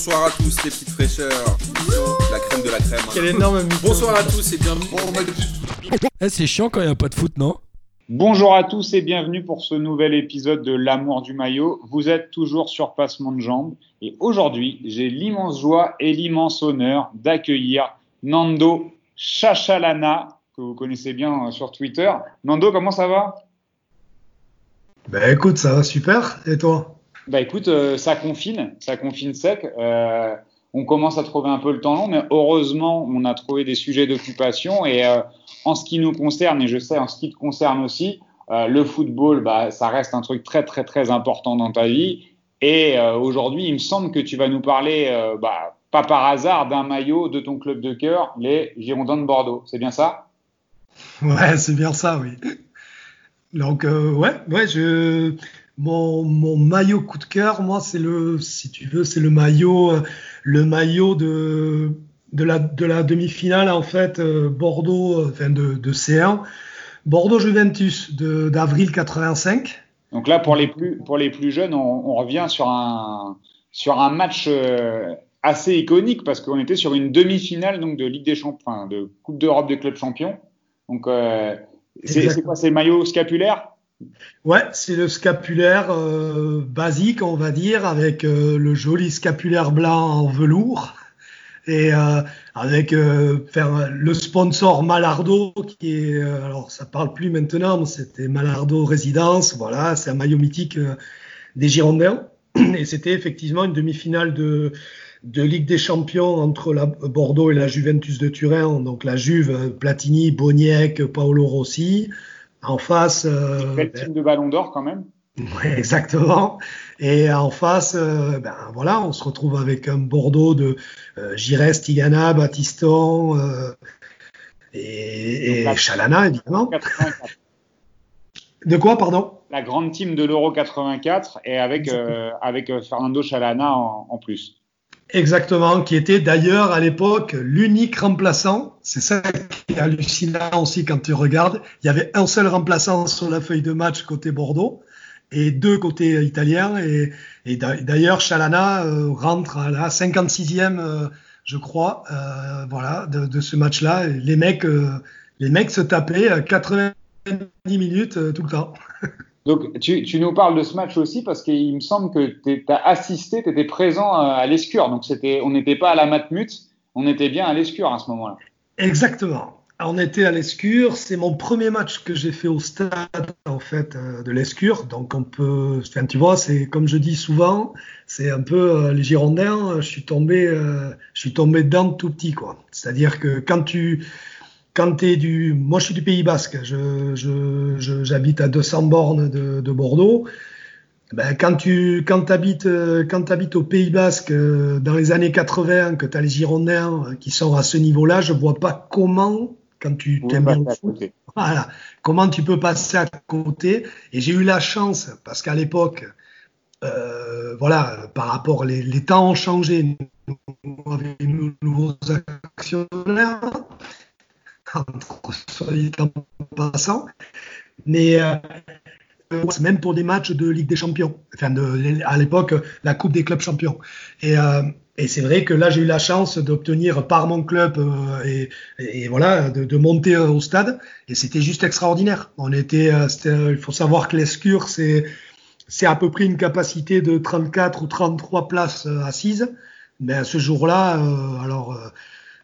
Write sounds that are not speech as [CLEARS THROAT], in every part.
bonsoir à tous les petites fraîcheurs. La crème de la crème. Quel énorme mytho. Bonsoir à tous et bienvenue. Eh, c'est chiant quand il n'y a pas de foot, non? Bonjour à tous et bienvenue pour ce nouvel épisode de L'amour du maillot. Vous êtes toujours sur Passement de Jambes et aujourd'hui, j'ai l'immense joie et l'immense honneur d'accueillir Nando Chachalana, que vous connaissez bien euh, sur Twitter. Nando, comment ça va? Bah écoute, ça va super. Et toi? Bah écoute, euh, ça confine, ça confine sec. Euh, on commence à trouver un peu le temps long, mais heureusement, on a trouvé des sujets d'occupation. Et euh, en ce qui nous concerne, et je sais en ce qui te concerne aussi, le football, bah, ça reste un truc très très très important dans ta vie. Et aujourd'hui, il me semble que tu vas nous parler, bah, pas par hasard, d'un maillot de ton club de cœur, les Girondins de Bordeaux. C'est bien ça? Ouais, c'est bien ça, oui. Donc ouais, ouais, je mon, mon maillot coup de cœur, moi, c'est le, si tu veux, c'est le maillot, euh, le maillot de de la de la demi-finale en fait euh, Bordeaux, euh, enfin de, de C1, Bordeaux Juventus de d'avril 85. Donc là, pour les plus, pour les plus jeunes, on, on revient sur un, sur un match euh, assez iconique parce qu'on était sur une demi-finale donc de Ligue des Champions, de Coupe d'Europe des clubs champions. Donc, euh, c'est quoi C'est maillot scapulaire? Ouais, c'est le scapulaire euh, basique, on va dire, avec euh, le joli scapulaire blanc en velours et euh, avec le sponsor Malardo qui est alors ça parle plus maintenant, mais c'était Malardo Résidence, voilà, c'est un maillot mythique des Girondins [CLEARS THROAT] et c'était effectivement une demi-finale de Ligue des Champions entre la Bordeaux et la Juventus de Turin, donc la Juve, Platini, Boniek, Paolo Rossi. En face, euh, Quel ben, team de Ballon d'Or quand même [LAUGHS] Ouais, exactement. Et en face, euh, ben voilà, on se retrouve avec un Bordeaux de euh, Giresse, Tigana, Battiston euh, et, Chalana, évidemment. 84. De quoi, pardon? La grande team de l'Euro 84 et avec euh, avec euh, Fernando Chalana en, en plus. Exactement, qui était d'ailleurs à l'époque l'unique remplaçant. C'est ça qui est hallucinant aussi quand tu regardes. Il y avait un seul remplaçant sur la feuille de match côté Bordeaux et deux côté italien. Et, et d'a- d'ailleurs, Chalana euh, rentre à la 56e, euh, je crois, euh, voilà, de, ce match-là. Les mecs, euh, les mecs se tapaient euh, 90 minutes tout le temps. [LAUGHS] Donc, tu, nous parles de ce match aussi parce qu'il me semble que tu as assisté, tu étais présent euh, à l'Escure. Donc, on n'était pas à la Matmut, on était bien à l'Escure à ce moment-là. Exactement. On était à l'Escure. C'est mon premier match que j'ai fait au stade en fait euh, de l'Escure. Donc on peut, enfin tu vois, c'est comme je dis souvent, c'est un peu euh, les Girondins. Je suis tombé, je suis tombé dedans tout petit quoi. C'est-à-dire que quand tu, quand t'es du, moi je suis du Pays Basque. Je, je, je- j'habite à 200 bornes de, de Bordeaux. Ben, quand tu quand t'habites euh, quand t'habites au Pays Basque euh, dans les années 80 que tu as les Girondins euh, qui sont à ce niveau-là, je vois pas comment quand tu t'aimes bien le foot, voilà, comment tu peux passer à côté Et j'ai eu la chance parce qu'à l'époque, euh, voilà, par rapport les, les temps ont changé, nous avec nos nouveaux actionnaires, soit en passant, mais euh, c'est même pour des matchs de Ligue des Champions, enfin à l'époque la Coupe des clubs champions. Et, euh, et c'est vrai que là j'ai eu la chance d'obtenir par mon club euh, et, et voilà de, de monter euh, au stade et c'était juste extraordinaire. On était, euh, euh, il faut savoir que l'Escure c'est c'est à peu près une capacité de 34 ou 33 places euh, assises. Mais à ce jour-là, euh, alors euh, euh,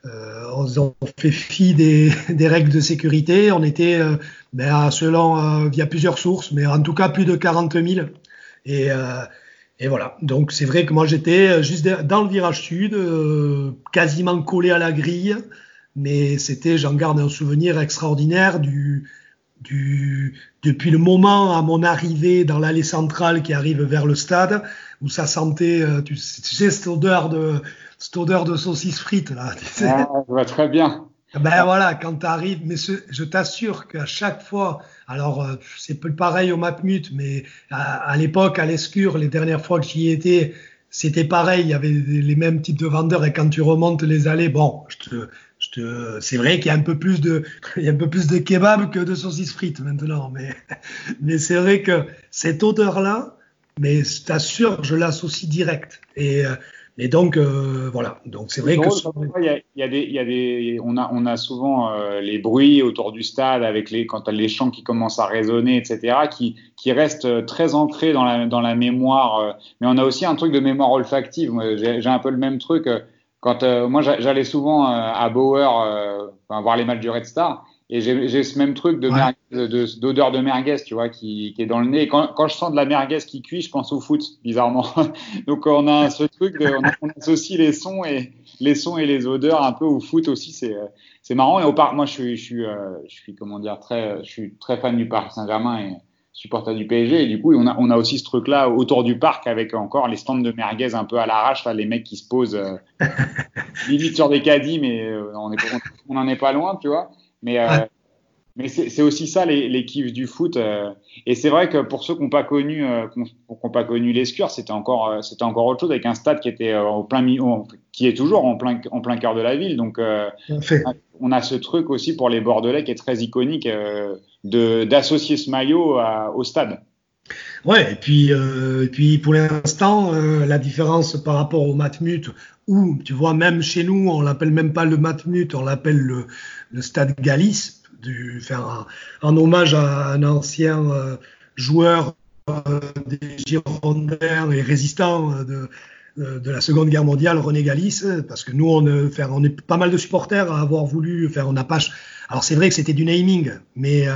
on, on fait fi des, des règles de sécurité. On était, euh, ben, selon, euh, il y a plusieurs sources, mais en tout cas plus de 40 000. Et, euh, et voilà. Donc c'est vrai que moi j'étais euh, juste dans le virage sud, euh, quasiment collé à la grille, mais c'était, j'en garde un souvenir extraordinaire du, du, depuis le moment à mon arrivée dans l'allée centrale qui arrive vers le stade, où ça sentait, euh, tu, sais- cette odeur de, cette odeur de saucisse frite là. tu sais. Ah, je vois très bien. Ben voilà, quand tu arrives, mais ce- je t'assure qu'à chaque fois, alors euh, c'est peu pareil au Matmut, mais à, à l'époque, à l'Escure, les dernières fois que j'y étais, c'était pareil, il y avait les mêmes types de vendeurs et quand tu remontes les allées, bon, je te, c'est vrai qu'il y a un peu plus de, [LAUGHS] il kebab que de saucisses frites maintenant, [LAUGHS] mais, c'est vrai que cette odeur-là, mais je je l'associe direct. Et, euh, donc, euh, voilà. Donc, c'est vrai que. Il y a, il y a souvent euh, les bruits autour du stade avec les, quand les chants qui commencent à résonner, etc., qui, restent très ancrés dans la, dans la mémoire. Euh. Mais on a aussi un truc de mémoire olfactive. J'ai un peu le même truc. Quand moi, j'allais souvent à Bauer voir les matchs du Red Star. Et j'ai ce même truc de d'odeur de, de, merguez, tu vois, qui, qui, est dans le nez. Et quand, quand, je sens de la merguez qui cuit, je pense au foot, bizarrement. [LAUGHS] Donc on a ce truc, de, on, associe les sons et les sons et les odeurs un peu au foot aussi. C'est c'est marrant. Et au parc, moi je suis je suis euh, je suis comment dire très je suis très fan du Paris Saint-Germain et supporter du PSG. Et du coup, on a on a aussi ce truc là autour du parc avec encore les stands de merguez un peu à l'arrache, là, les mecs qui se posent euh, [LAUGHS] limite sur des caddies, mais euh, on n'en est pas loin, tu vois. Mais, euh, mais c'est aussi ça les, les kiffs du foot. Euh. et c'est vrai que pour ceux qui n'ont pas connu, euh, qui ont pas connu l'escure, c'était encore, c'était encore autre chose avec un stade qui était au plein qui est toujours en plein, en plein cœur de la ville. Donc, on a ce truc aussi pour les Bordelais qui est très iconique de d'associer ce maillot au stade. Ouais, et puis, euh, et puis pour l'instant, euh, la différence par rapport au Matmut, où tu vois, même chez nous, on l'appelle même pas le Matmut, on l'appelle le, le, Stade Galice, du, faire un, hommage à un ancien euh, joueur euh, des Girondins et résistant de, de, la Seconde Guerre mondiale, René Galice, parce que nous, on, est pas mal de supporters à avoir voulu faire, n'a pas. Alors c'est vrai que c'était du naming, mais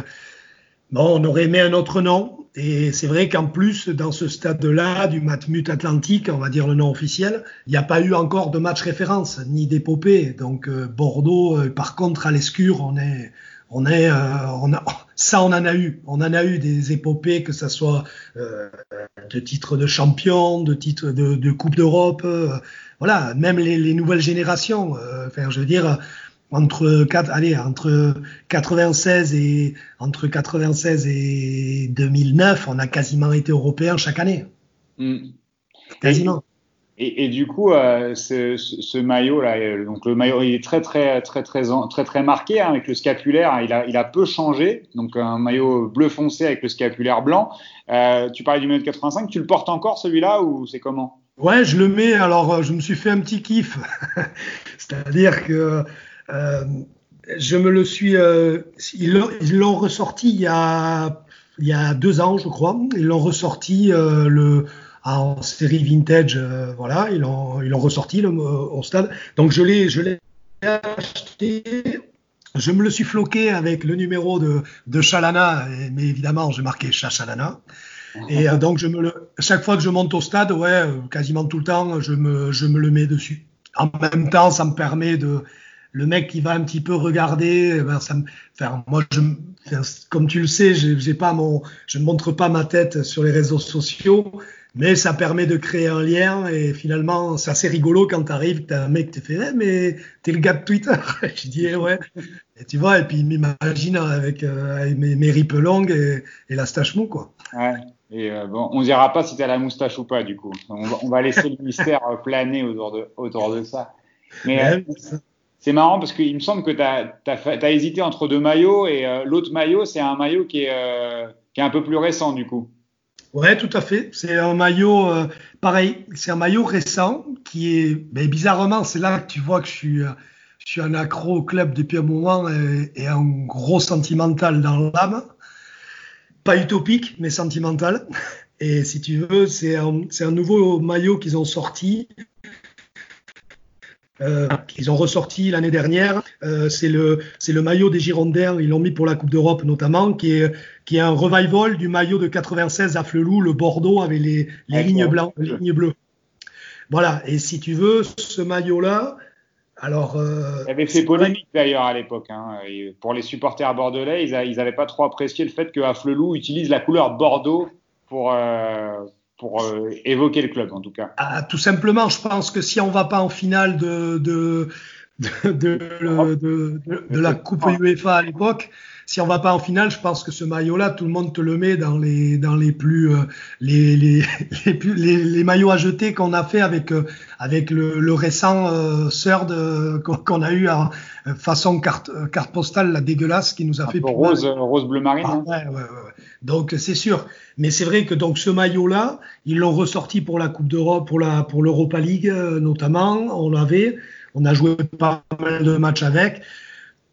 bon, on aurait aimé un autre nom. Et c'est vrai qu'en plus, dans ce stade-là, du Matmut Atlantique, on va dire le nom officiel, il n'y a pas eu encore de match référence, ni d'épopée. Donc euh, Bordeaux, euh, par contre, à l'escure, on est, on est, euh, on a, [LAUGHS] ça, on en a eu. On en a eu des épopées, que ce soit de titres de champion, de titres de, de Coupe d'Europe. voilà, même les, les, nouvelles générations. enfin, je veux dire entre allez, entre 96 et entre 96 et 2009, on a quasiment été européen chaque année. Hmm. Quasiment. Et, du coup, euh, ce, maillot là, euh, donc le maillot, il est très très très très très très, marqué hein, avec le scapulaire. Il a il a peu changé. Donc un maillot bleu foncé avec le scapulaire blanc. Euh, tu parlais du maillot de 85. Tu le portes encore celui-là ou c'est comment? Ouais, je le mets. Alors, je me suis fait un petit kiff. [LAUGHS] C'est-à-dire que je me le suis. Ils l'ont ressorti il y, a, il y a deux ans, je crois. Ils l'ont ressorti le, en série vintage. voilà, ils l'ont ils ressorti le, au stade. Donc je l'ai je l'ai acheté. Je me le suis floqué avec le numéro de, de Chalana, mais évidemment, j'ai marqué Chachalana. Et donc, je me le, chaque fois que je monte au stade, ouais, quasiment tout le temps, je me, je me le mets dessus. En même temps, ça me permet de, le mec qui va un petit peu regarder, eh ben ça me, enfin, moi, je, comme tu le sais, j'ai pas mon, je ne montre pas ma tête sur les réseaux sociaux, mais ça permet de créer un lien et finalement, c'est assez rigolo quand tu arrives, tu as un mec qui te fait, eh, mais t'es le gars de Twitter. [LAUGHS] je dis, eh, ouais. Et tu vois, et puis il m'imagine avec, euh, mes, mes rippes longues et, et la stache mou, quoi. Ouais. Et euh, bon, on dira pas si tu as la moustache ou pas, du coup. On va, on va laisser le mystère planer autour de, autour de ça. Mais, euh, c'est marrant parce qu'il me semble que tu as, hésité entre deux maillots et euh, l'autre maillot, c'est un maillot qui est, euh, qui est un peu plus récent du coup. Ouais, tout à fait. C'est un maillot euh, pareil. C'est un maillot récent qui est, mais bizarrement, c'est là que tu vois que je suis, je suis un accro au club depuis un moment et, et un gros sentimental dans l'âme. Pas utopique, mais sentimental. Et si tu veux, c'est un, un nouveau maillot qu'ils ont sorti euh, qu'ils ont ressorti l'année dernière. Euh, c'est le c'est le maillot des Girondins. Ils l'ont mis pour la Coupe d'Europe notamment, qui est qui est un revival du maillot de 96 à Flelou, le Bordeaux avec les, les lignes blanches, les lignes bleues. Voilà. Et si tu veux, ce maillot-là, alors. Euh, Il avait fait polémique d'ailleurs à l'époque. Hein. Pour les supporters bordelais, ils n'avaient pas trop apprécié le fait que Afflelou utilise la couleur Bordeaux pour, euh, pour euh, évoquer le club en tout cas. Ah, tout simplement, je pense que si on va pas en finale de, de, de, de, de la Coupe UEFA à l'époque, si on va pas en finale, je pense que ce maillot-là, tout le monde te le met dans les dans les plus euh, les, les, [LAUGHS] les, plus, les, les, maillots à jeter qu'on a fait avec euh, avec le, le récent euh, third [LAUGHS] qu'on a eu en façon carte carte postale la dégueulasse qui nous a Un fait peu rose rose bleu marine. ah, hein. ouais, ouais, ouais. Donc c'est sûr, mais c'est vrai que donc ce maillot-là, ils l'ont ressorti pour la Coupe d'Europe, pour la pour l'Europa League euh, notamment. On l'avait, on a joué pas mal de matchs avec,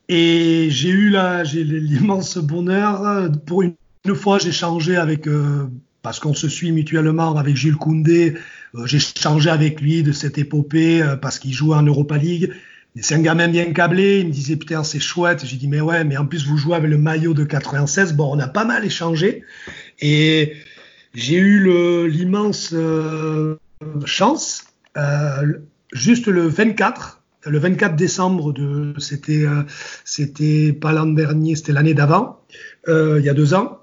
et j'ai eu là, j'ai l'immense bonheur euh, pour une, fois j'ai changé avec euh, parce qu'on se suit mutuellement avec Jules Koundé. euh, j'ai changé avec lui de cette épopée euh, parce qu'il jouait en Europa League. C'est un gamin bien câblé. Il me disait putain c'est chouette. J'ai dit mais ouais mais en plus vous jouez avec le maillot de 96. Bon on a pas mal échangé et j'ai eu l'immense euh, chance euh, juste le 24 le 24 décembre de c'était euh, c'était pas l'an dernier c'était l'année d'avant euh, il y a deux ans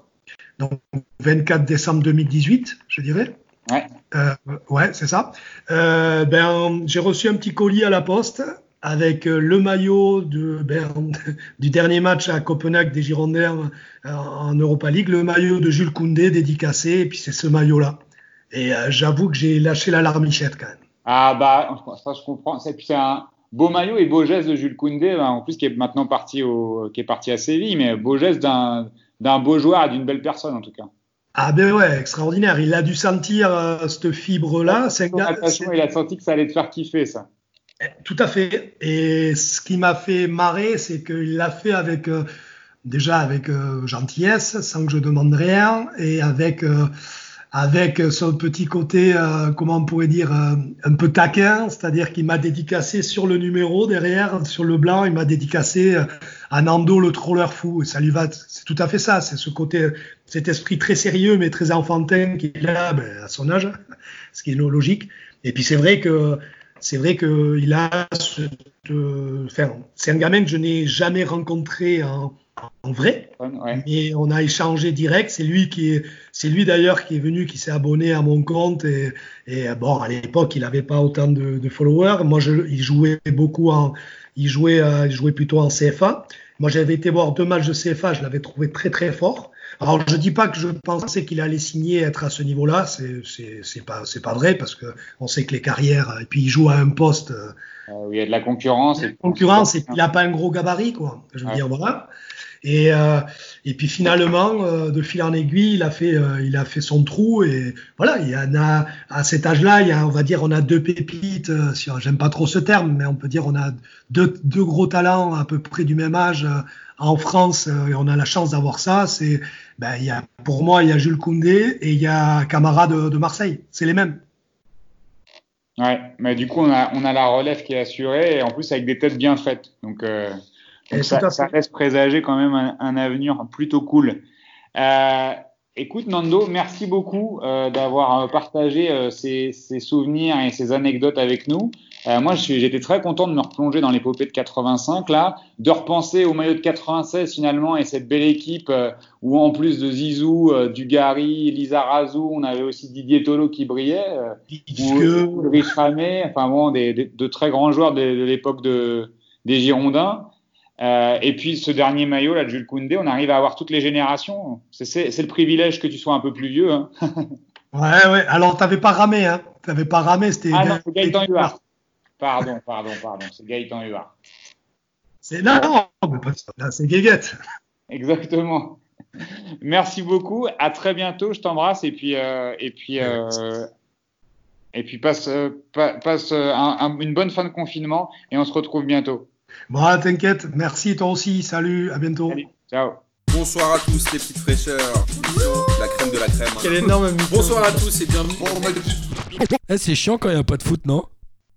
donc 24 décembre 2018 je dirais Ouais. euh, ouais, c'est ça. Ben, j'ai reçu un petit colis à la poste avec le maillot de, ben, [LAUGHS] du dernier match à Copenhague des Girondins en Europa League, le maillot de Jules Koundé dédicacé, et puis c'est ce maillot-là. Et euh, j'avoue que j'ai lâché la larmichette quand même. Ah bah ça je comprends. C'est puis c'est un beau maillot et beau geste de Jules Koundé, bah, en plus qui est maintenant parti au qui est parti à Séville, mais beau geste d'un d'un beau joueur et d'une belle personne en tout cas. Ah ben ouais, extraordinaire. Il a dû sentir euh, cette fibre-là. C'est il a senti que ça allait te faire kiffer ça. Tout à fait. Et ce qui m'a fait marrer, c'est qu'il l'a fait avec euh, déjà avec euh, gentillesse, sans que je demande rien, et avec avec son petit côté, euh, comment on pourrait dire, euh, un peu taquin, c'est-à-dire qu'il m'a dédicacé sur le numéro derrière, sur le blanc, il m'a dédicacé euh, à Nando le troller fou. Et ça lui va, c'est tout à fait ça. C'est ce côté, cet esprit très sérieux mais très enfantin qu'il a ben, à son âge, [LAUGHS] ce qui est logique. Et puis c'est vrai que c'est vrai que il a enfin, c'est un gamin que je n'ai jamais rencontré en, en vrai, Ouais. mais on a échangé direct. C'est lui qui est, c'est lui d'ailleurs qui est venu, qui s'est abonné à mon compte et, et bon, à l'époque, il n'avait pas autant de, de followers. Moi, je, il jouait beaucoup en, il jouait, euh, il jouait plutôt en CFA. Moi, j'avais été voir deux matchs de CFA, je l'avais trouvé très très fort. Alors, je dis pas que je pensais qu'il allait signer, être à ce niveau-là. C'est, c'est, c'est pas, c'est pas vrai parce que on sait que les carrières. Et puis, il joue à un poste. euh, Euh, où il y a de la concurrence. Et concurrence et puis il n'a pas un gros gabarit quoi. Je veux Ouais. dire voilà. Et euh, et puis finalement euh, de fil en aiguille il a fait euh, son trou et voilà à cet âge-là on va dire on a deux pépites j'aime pas trop ce terme mais on peut dire on a deux gros talents à peu près du même âge en France et on a la chance d'avoir ça ben pour moi il y a Jules Koundé et il y a Camara de, Marseille c'est les mêmes. Ouais, mais du coup, on a, la relève qui est assurée et en plus avec des têtes bien faites. Donc, Ça, ça laisse présager quand même un, un avenir plutôt cool. Euh, écoute, Nando, merci beaucoup euh, d'avoir euh, partagé euh, ces, ces souvenirs et ces anecdotes avec nous. Euh, moi, j'étais très content de me replonger dans l'épopée de 85, là, de repenser au maillot de 96 finalement et cette belle équipe euh, où en plus de Zizou, euh, Dugarry, Lisa Razou, on avait aussi Didier Tolo qui brillait. euh, ou Ulrich Ramé, enfin bon, des, des- de très grands joueurs de, de l'époque de, des Girondins. Euh, et puis ce dernier maillot, là, de Jules Koundé, on arrive à avoir toutes les générations. C'est- le privilège que tu sois un peu plus vieux. Hein. [LAUGHS] Ouais, ouais. Alors, t'avais pas ramé, hein. T'avais pas ramé, c'était. Ah non, c'est Gaëtan Huard. Pardon, pardon, pardon, c'est Gaëtan Huard. C'est non, non, mais pas ça. Là, c'est Guéguette. [LAUGHS] Exactement. Merci beaucoup. À très bientôt. Je t'embrasse et puis euh, et puis euh, et puis passe pa- passe un- un- une bonne fin de confinement et on se retrouve bientôt. Bon, t'inquiète. Merci, toi aussi. Salut, à bientôt. Salut. Ciao. Bonsoir à tous les petites fraîcheurs. La crème de la crème. hein. Quel énorme. Bonsoir à tous et bienvenue. Eh, c'est chiant quand il n'y a pas de foot, non?